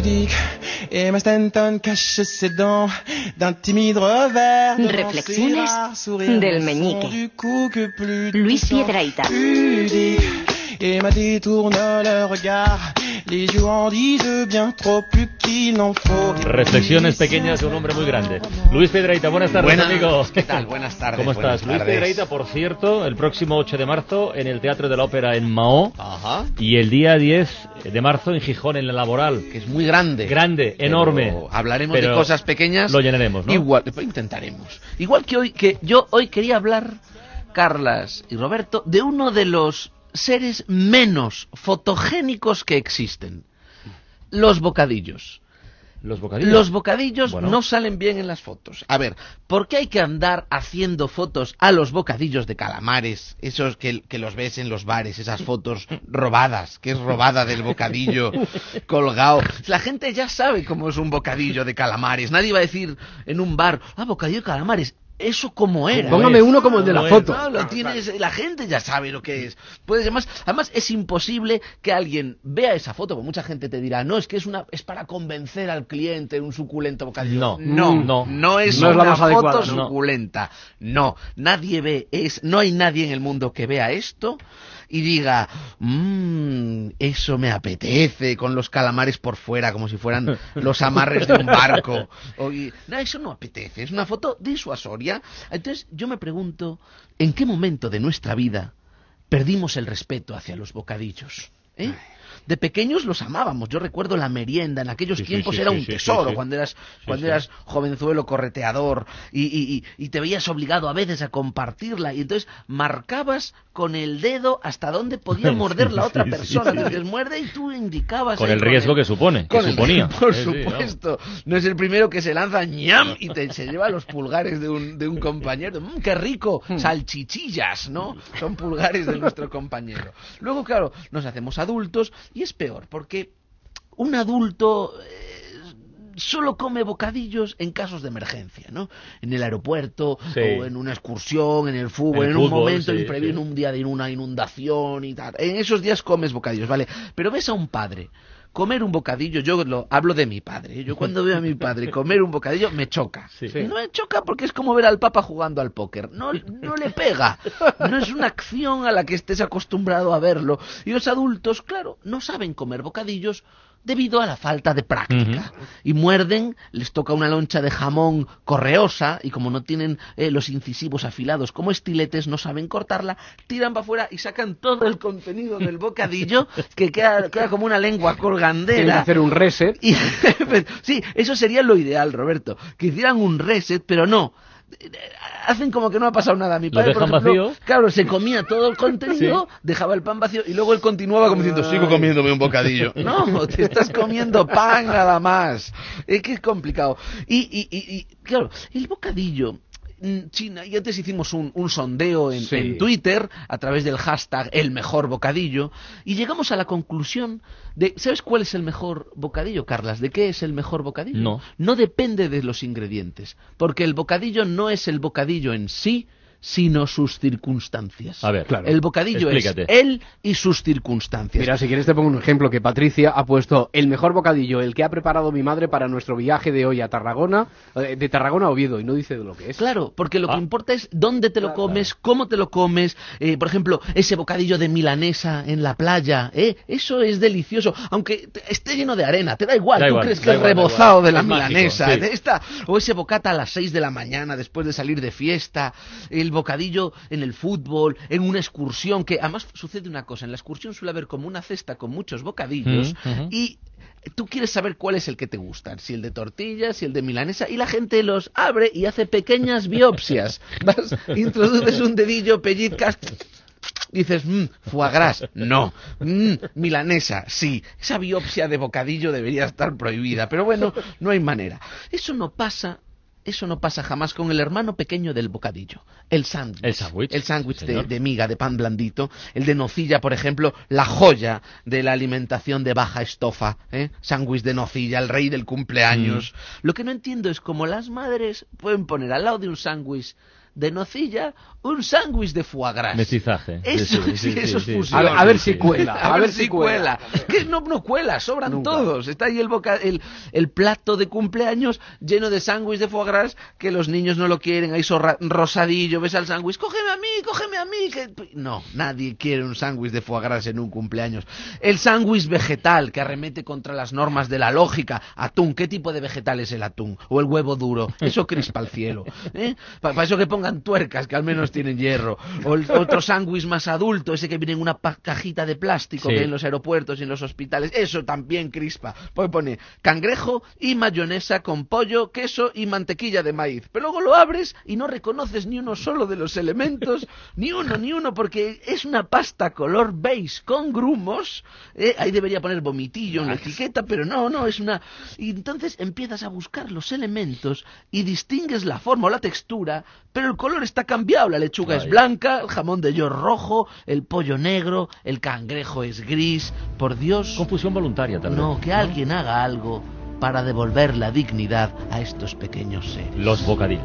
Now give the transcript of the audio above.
pudique. Et ma Stanton cache ses dents d'un timide revers. devant Reflexiones del meñique. Du coup que plus Luis tout semble Piedrahita. pudique. Et ma détourne le regard. Reflexiones pequeñas de un hombre muy grande. Luis Piedrahita, buenas tardes, Buenas, amigo. ¿qué tal? Buenas tardes, ¿Cómo estás? Luis tardes. Piedrahita, por cierto, el próximo 8 de marzo en el Teatro de la Ópera en Mahó Ajá. y el día 10 de marzo en Gijón, en la Laboral. Que es muy grande. Grande, Pero enorme. Hablaremos Pero de cosas pequeñas. Lo llenaremos, ¿no? Igual, intentaremos. Igual que hoy, que yo hoy quería hablar, Carlas y Roberto, de uno de los seres menos fotogénicos que existen. Los bocadillos. Los bocadillos. Los bocadillos Bueno. no salen bien en las fotos. A ver, ¿por qué hay que andar haciendo fotos a los bocadillos de calamares? Esos que, que los ves en los bares, esas fotos robadas, que es robada del bocadillo colgado. La gente ya sabe cómo es un bocadillo de calamares. Nadie va a decir en un bar, ah, bocadillo de calamares. Eso como era. ¿Cómo Póngame es? uno como el de la foto. No, lo tienes, la gente ya sabe lo que es. Puedes además, además es imposible que alguien vea esa foto, porque mucha gente te dirá, no, es que es una es para convencer al cliente un suculento bocadillo. No, no, no. no, es No es la una más foto adecuada, no. suculenta. No, nadie ve, es, no hay nadie en el mundo que vea esto y diga, mmm, eso me apetece, con los calamares por fuera, como si fueran los amarres de un barco. O- y- no, eso no apetece, es una foto disuasoria. Entonces yo me pregunto, ¿en qué momento de nuestra vida perdimos el respeto hacia los bocadillos? ¿eh? De pequeños los amábamos. Yo recuerdo la merienda. En aquellos Sí, tiempos sí, era un tesoro. Cuando eras, cuando eras jovenzuelo correteador y, y- y- te veías obligado a veces a compartirla. Y entonces marcabas con el dedo hasta dónde podía morder la otra persona. Dices, muerde y tú indicabas. Con el riesgo el- que supone, que el- suponía. por supuesto. No es el primero que se lanza ñam y te, se lleva los pulgares de un, de un compañero. Mm, ¡Qué rico! Hmm. Salchichillas, ¿no? Son pulgares de nuestro compañero. Luego, claro, nos hacemos adultos y es peor porque un adulto eh, solo come bocadillos en casos de emergencia, ¿no? En el aeropuerto Sí. o en una excursión, en el fútbol, En un momento sí, imprevisto, sí. en un día de una inundación y tal. En esos días comes bocadillos, ¿vale? Pero ves a un padre comer un bocadillo, yo lo hablo de mi padre. ¿eh? Yo cuando veo a mi padre comer un bocadillo me choca. Sí. No me choca porque es como ver al Papa jugando al póker. No, no le pega. No es una acción a la que estés acostumbrado a verlo. Y los adultos, claro, no saben comer bocadillos debido a la falta de práctica. Y muerden, les toca una loncha de jamón correosa y como no tienen eh, los incisivos afilados como estiletes, no saben cortarla, tiran para afuera y sacan todo el contenido del bocadillo que queda, queda como una lengua Tienen que hacer un reset. Y, sí, eso sería lo ideal, Roberto. Que hicieran un reset, pero no. Hacen como que no ha pasado nada. Mi padre, por ejemplo, vacío. claro, se comía todo el contenido, dejaba el pan vacío y luego él continuaba como diciendo, sigo comiéndome un bocadillo. No, te estás comiendo pan nada más. Es que es complicado. Y, y, y, y, claro, el bocadillo... China, y antes hicimos un, un sondeo en, Sí. en Twitter a través del hashtag el mejor bocadillo y llegamos a la conclusión de ¿sabes cuál es el mejor bocadillo, Carlas? ¿De qué es el mejor bocadillo? No. No depende de los ingredientes, porque el bocadillo no es el bocadillo en sí, sino sus circunstancias. A ver, Claro. El bocadillo Explícate. es él y sus circunstancias. Mira, si quieres te pongo un ejemplo que Patricia ha puesto el mejor bocadillo, el que ha preparado mi madre para nuestro viaje de hoy a Tarragona, eh, de Tarragona a Oviedo, y no dice de lo que es. Claro, porque lo Ah. que importa es dónde te lo comes, cómo te lo comes. eh, por ejemplo, ese bocadillo de milanesa en la playa, ¿eh? eso es delicioso. Aunque esté lleno de arena, te da igual. Da Tú igual, crees que igual, da rebozado de la Es mágico, milanesa. sí. de esta, o ese bocata a las 6 de la mañana después de salir de fiesta. El bocadillo en el fútbol, en una excursión. Que además sucede una cosa: en la excursión suele haber como una cesta con muchos bocadillos Mm, y tú quieres saber cuál es el que te gusta, si el de tortilla, si el de milanesa, y la gente los abre y hace pequeñas biopsias. Vas, introduces un dedillo, pellizcas, dices, mmm, foie gras, no, mmm, milanesa, sí. Esa biopsia de bocadillo debería estar prohibida, pero bueno, no hay manera. Eso no pasa. Eso no pasa jamás con el hermano pequeño del bocadillo, el sándwich. El sándwich, El sándwich de miga, de pan blandito. El de nocilla, por ejemplo, la joya de la alimentación de baja estofa. ¿eh? Sándwich de nocilla, el rey del cumpleaños. Mm. Lo que no entiendo es cómo las madres pueden poner al lado de un sándwich de nocilla, un sándwich de foie gras. Mestizaje. Eso, Sí, sí, sí, sí, eso es fusión. A ver- a ver Sí, si cuela. A, ver, si cuela. Que no, no cuela, sobran Nunca. todos. Está ahí el, boca, el, el plato de cumpleaños lleno de sándwich de foie gras que los niños no lo quieren, ahí sorra- rosadillo, ves al sándwich, cógeme a mí, cógeme a mí. que-". No, nadie quiere un sándwich de foie gras en un cumpleaños. El sándwich vegetal que arremete contra las normas de la lógica. Atún, ¿qué tipo de vegetal es el atún? O el huevo duro. Eso crispa el cielo. ¿eh? Para eso que pongan tuercas, que al menos tienen hierro. O el otro sándwich más adulto, ese que viene en una cajita de plástico Sí. que hay en los aeropuertos y en los hospitales. Eso también crispa. Pues pone cangrejo y mayonesa con pollo, queso y mantequilla de maíz. Pero luego lo abres y no reconoces ni uno solo de los elementos, ni uno, ni uno, porque es una pasta color beige con grumos. ¿eh? Ahí debería poner vomitillo en la etiqueta, pero no, no, es una... Y entonces empiezas a buscar los elementos y distingues la forma o la textura, pero el color está cambiado. La lechuga es blanca, el jamón de york rojo, el pollo negro, el cangrejo es gris. Por Dios, Confusión voluntaria también. no, que alguien haga algo para devolver la dignidad a estos pequeños seres. Los bocadillos.